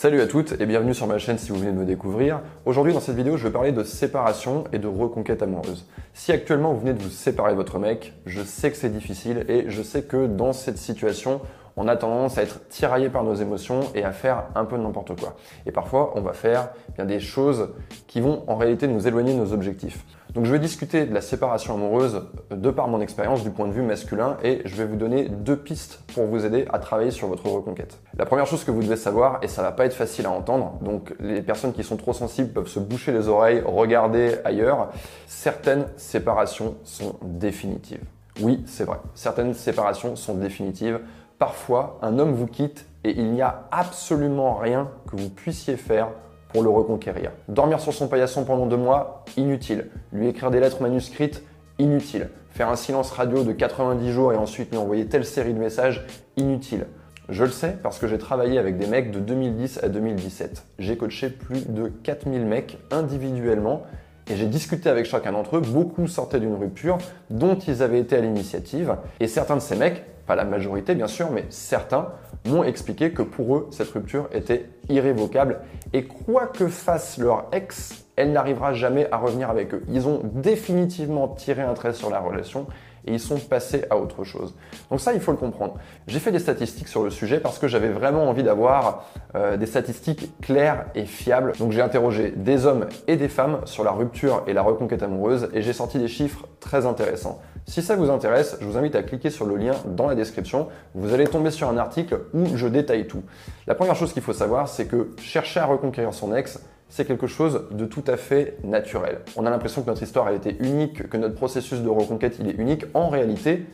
Salut à toutes et bienvenue sur ma chaîne si vous venez de me découvrir. Aujourd'hui dans cette vidéo je vais parler de séparation et de reconquête amoureuse. Si actuellement vous venez de vous séparer de votre mec, je sais que c'est difficile et je sais que dans cette situation on a tendance à être tiraillé par nos émotions et à faire un peu n'importe quoi. Et parfois, on va faire bien des choses qui vont en réalité nous éloigner de nos objectifs. Donc je vais discuter de la séparation amoureuse de par mon expérience du point de vue masculin et je vais vous donner deux pistes pour vous aider à travailler sur votre reconquête. La première chose que vous devez savoir, et ça va pas être facile à entendre, donc les personnes qui sont trop sensibles peuvent se boucher les oreilles, regarder ailleurs, certaines séparations sont définitives. Oui, c'est vrai, certaines séparations sont définitives. Parfois, un homme vous quitte et il n'y a absolument rien que vous puissiez faire pour le reconquérir. Dormir sur son paillasson pendant deux mois, inutile. Lui écrire des lettres manuscrites, inutile. Faire un silence radio de 90 jours et ensuite lui envoyer telle série de messages, inutile. Je le sais parce que j'ai travaillé avec des mecs de 2010 à 2017. J'ai coaché plus de 4000 mecs individuellement et j'ai discuté avec chacun d'entre eux. Beaucoup sortaient d'une rupture dont ils avaient été à l'initiative. Et certains de ces mecs pas la majorité bien sûr, mais certains m'ont expliqué que pour eux, cette rupture était irrévocable et quoi que fasse leur ex, elle n'arrivera jamais à revenir avec eux. Ils ont définitivement tiré un trait sur la relation et ils sont passés à autre chose. Donc ça, il faut le comprendre. J'ai fait des statistiques sur le sujet parce que j'avais vraiment envie d'avoir euh, des statistiques claires et fiables. Donc j'ai interrogé des hommes et des femmes sur la rupture et la reconquête amoureuse et j'ai sorti des chiffres très intéressants. Si ça vous intéresse, je vous invite à cliquer sur le lien dans la description. Vous allez tomber sur un article où je détaille tout. La première chose qu'il faut savoir, c'est que chercher à reconquérir son ex, c'est quelque chose de tout à fait naturel. On a l'impression que notre histoire a été unique, que notre processus de reconquête il est unique. En réalité,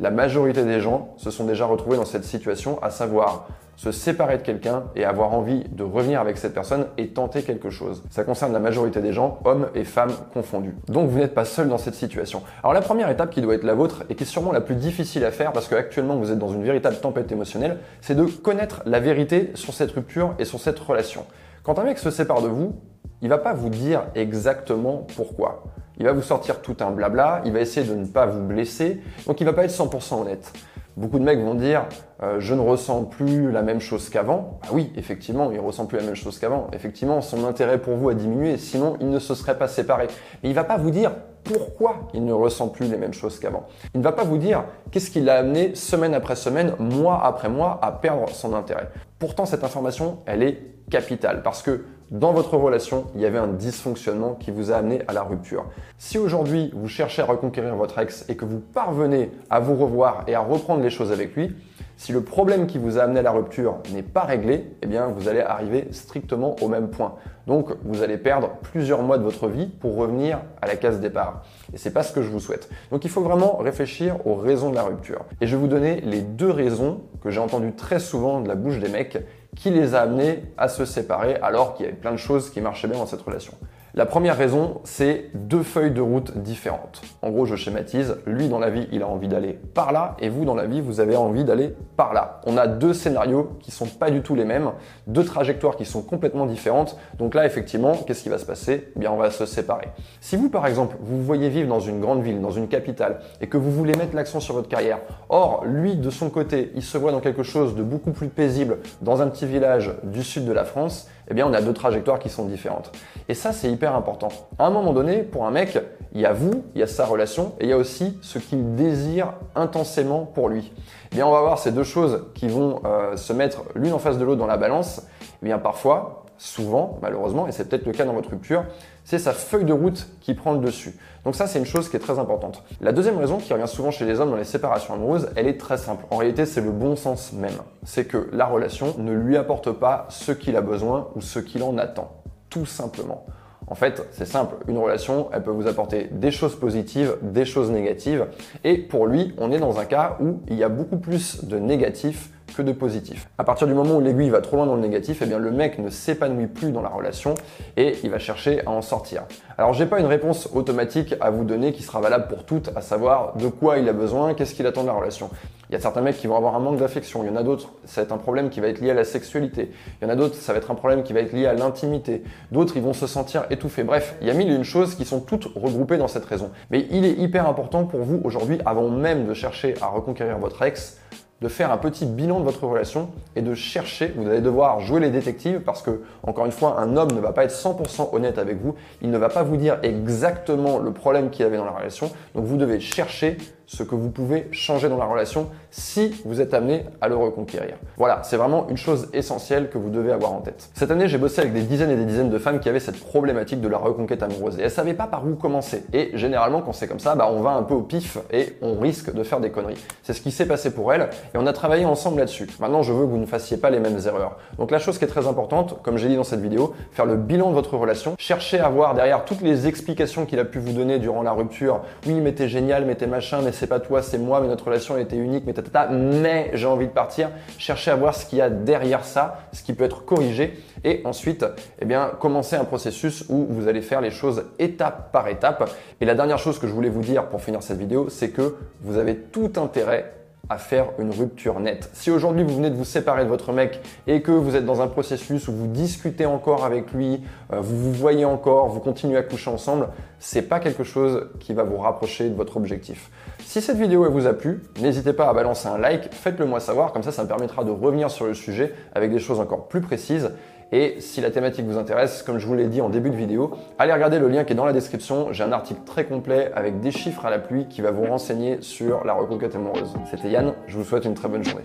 la majorité des gens se sont déjà retrouvés dans cette situation, à savoir se séparer de quelqu'un et avoir envie de revenir avec cette personne et tenter quelque chose. Ça concerne la majorité des gens, hommes et femmes confondus. Donc vous n'êtes pas seul dans cette situation. Alors la première étape qui doit être la vôtre et qui est sûrement la plus difficile à faire parce qu'actuellement vous êtes dans une véritable tempête émotionnelle, c'est de connaître la vérité sur cette rupture et sur cette relation. Quand un mec se sépare de vous, il va pas vous dire exactement pourquoi. Il va vous sortir tout un blabla, il va essayer de ne pas vous blesser, donc il va pas être 100% honnête. Beaucoup de mecs vont dire euh, je ne ressens plus la même chose qu'avant. Bah oui, effectivement, il ressent plus la même chose qu'avant. Effectivement, son intérêt pour vous a diminué, sinon il ne se serait pas séparé. Mais il va pas vous dire pourquoi il ne ressent plus les mêmes choses qu'avant. Il ne va pas vous dire qu'est-ce qui l'a amené semaine après semaine, mois après mois à perdre son intérêt. Pourtant, cette information, elle est capitale parce que dans votre relation, il y avait un dysfonctionnement qui vous a amené à la rupture. Si aujourd'hui vous cherchez à reconquérir votre ex et que vous parvenez à vous revoir et à reprendre les choses avec lui, si le problème qui vous a amené à la rupture n'est pas réglé, eh bien vous allez arriver strictement au même point. Donc vous allez perdre plusieurs mois de votre vie pour revenir à la case départ. Et c'est pas ce que je vous souhaite. Donc il faut vraiment réfléchir aux raisons de la rupture. Et je vais vous donner les deux raisons que j'ai entendues très souvent de la bouche des mecs qui les a amenés à se séparer alors qu'il y avait plein de choses qui marchaient bien dans cette relation. La première raison, c'est deux feuilles de route différentes. En gros, je schématise, lui dans la vie, il a envie d'aller par là, et vous dans la vie, vous avez envie d'aller par là. On a deux scénarios qui sont pas du tout les mêmes, deux trajectoires qui sont complètement différentes. Donc là, effectivement, qu'est-ce qui va se passer? Eh Bien, on va se séparer. Si vous, par exemple, vous voyez vivre dans une grande ville, dans une capitale, et que vous voulez mettre l'accent sur votre carrière, or, lui, de son côté, il se voit dans quelque chose de beaucoup plus paisible, dans un petit village du sud de la France, eh bien, on a deux trajectoires qui sont différentes. Et ça, c'est hyper important. À un moment donné, pour un mec, il y a vous, il y a sa relation, et il y a aussi ce qu'il désire intensément pour lui. Eh bien, on va voir ces deux choses qui vont euh, se mettre l'une en face de l'autre dans la balance. Eh bien, parfois, souvent, malheureusement, et c'est peut-être le cas dans votre rupture, c'est sa feuille de route qui prend le dessus. Donc ça, c'est une chose qui est très importante. La deuxième raison qui revient souvent chez les hommes dans les séparations amoureuses, elle est très simple. En réalité, c'est le bon sens même. C'est que la relation ne lui apporte pas ce qu'il a besoin ou ce qu'il en attend. Tout simplement. En fait, c'est simple, une relation, elle peut vous apporter des choses positives, des choses négatives. Et pour lui, on est dans un cas où il y a beaucoup plus de négatifs que de positif. À partir du moment où l'aiguille va trop loin dans le négatif, eh bien le mec ne s'épanouit plus dans la relation et il va chercher à en sortir. Alors j'ai pas une réponse automatique à vous donner qui sera valable pour toutes, à savoir de quoi il a besoin, qu'est-ce qu'il attend de la relation. Il y a certains mecs qui vont avoir un manque d'affection, il y en a d'autres, ça va être un problème qui va être lié à la sexualité, il y en a d'autres, ça va être un problème qui va être lié à l'intimité, d'autres, ils vont se sentir étouffés. Bref, il y a mille et une choses qui sont toutes regroupées dans cette raison. Mais il est hyper important pour vous aujourd'hui, avant même de chercher à reconquérir votre ex, de faire un petit bilan de votre relation et de chercher, vous allez devoir jouer les détectives parce que, encore une fois, un homme ne va pas être 100% honnête avec vous, il ne va pas vous dire exactement le problème qu'il avait dans la relation, donc vous devez chercher ce que vous pouvez changer dans la relation si vous êtes amené à le reconquérir. Voilà, c'est vraiment une chose essentielle que vous devez avoir en tête. Cette année, j'ai bossé avec des dizaines et des dizaines de femmes qui avaient cette problématique de la reconquête amoureuse et elles savaient pas par où commencer. Et généralement, quand c'est comme ça, bah, on va un peu au pif et on risque de faire des conneries. C'est ce qui s'est passé pour elles et on a travaillé ensemble là-dessus. Maintenant, je veux que vous ne fassiez pas les mêmes erreurs. Donc la chose qui est très importante, comme j'ai dit dans cette vidéo, faire le bilan de votre relation, chercher à voir derrière toutes les explications qu'il a pu vous donner durant la rupture. Oui, mais t'es génial, mais t'es machin, mais c'est pas toi, c'est moi, mais notre relation était unique, mais mais j'ai envie de partir. Cherchez à voir ce qu'il y a derrière ça, ce qui peut être corrigé, et ensuite, eh bien, commencer un processus où vous allez faire les choses étape par étape. Et la dernière chose que je voulais vous dire pour finir cette vidéo, c'est que vous avez tout intérêt à faire une rupture nette. Si aujourd'hui vous venez de vous séparer de votre mec et que vous êtes dans un processus où vous discutez encore avec lui, euh, vous vous voyez encore, vous continuez à coucher ensemble, c'est pas quelque chose qui va vous rapprocher de votre objectif. Si cette vidéo elle vous a plu, n'hésitez pas à balancer un like, faites-le moi savoir, comme ça ça me permettra de revenir sur le sujet avec des choses encore plus précises. Et si la thématique vous intéresse, comme je vous l'ai dit en début de vidéo, allez regarder le lien qui est dans la description. J'ai un article très complet avec des chiffres à la pluie qui va vous renseigner sur la reconquête amoureuse. C'était Yann, je vous souhaite une très bonne journée.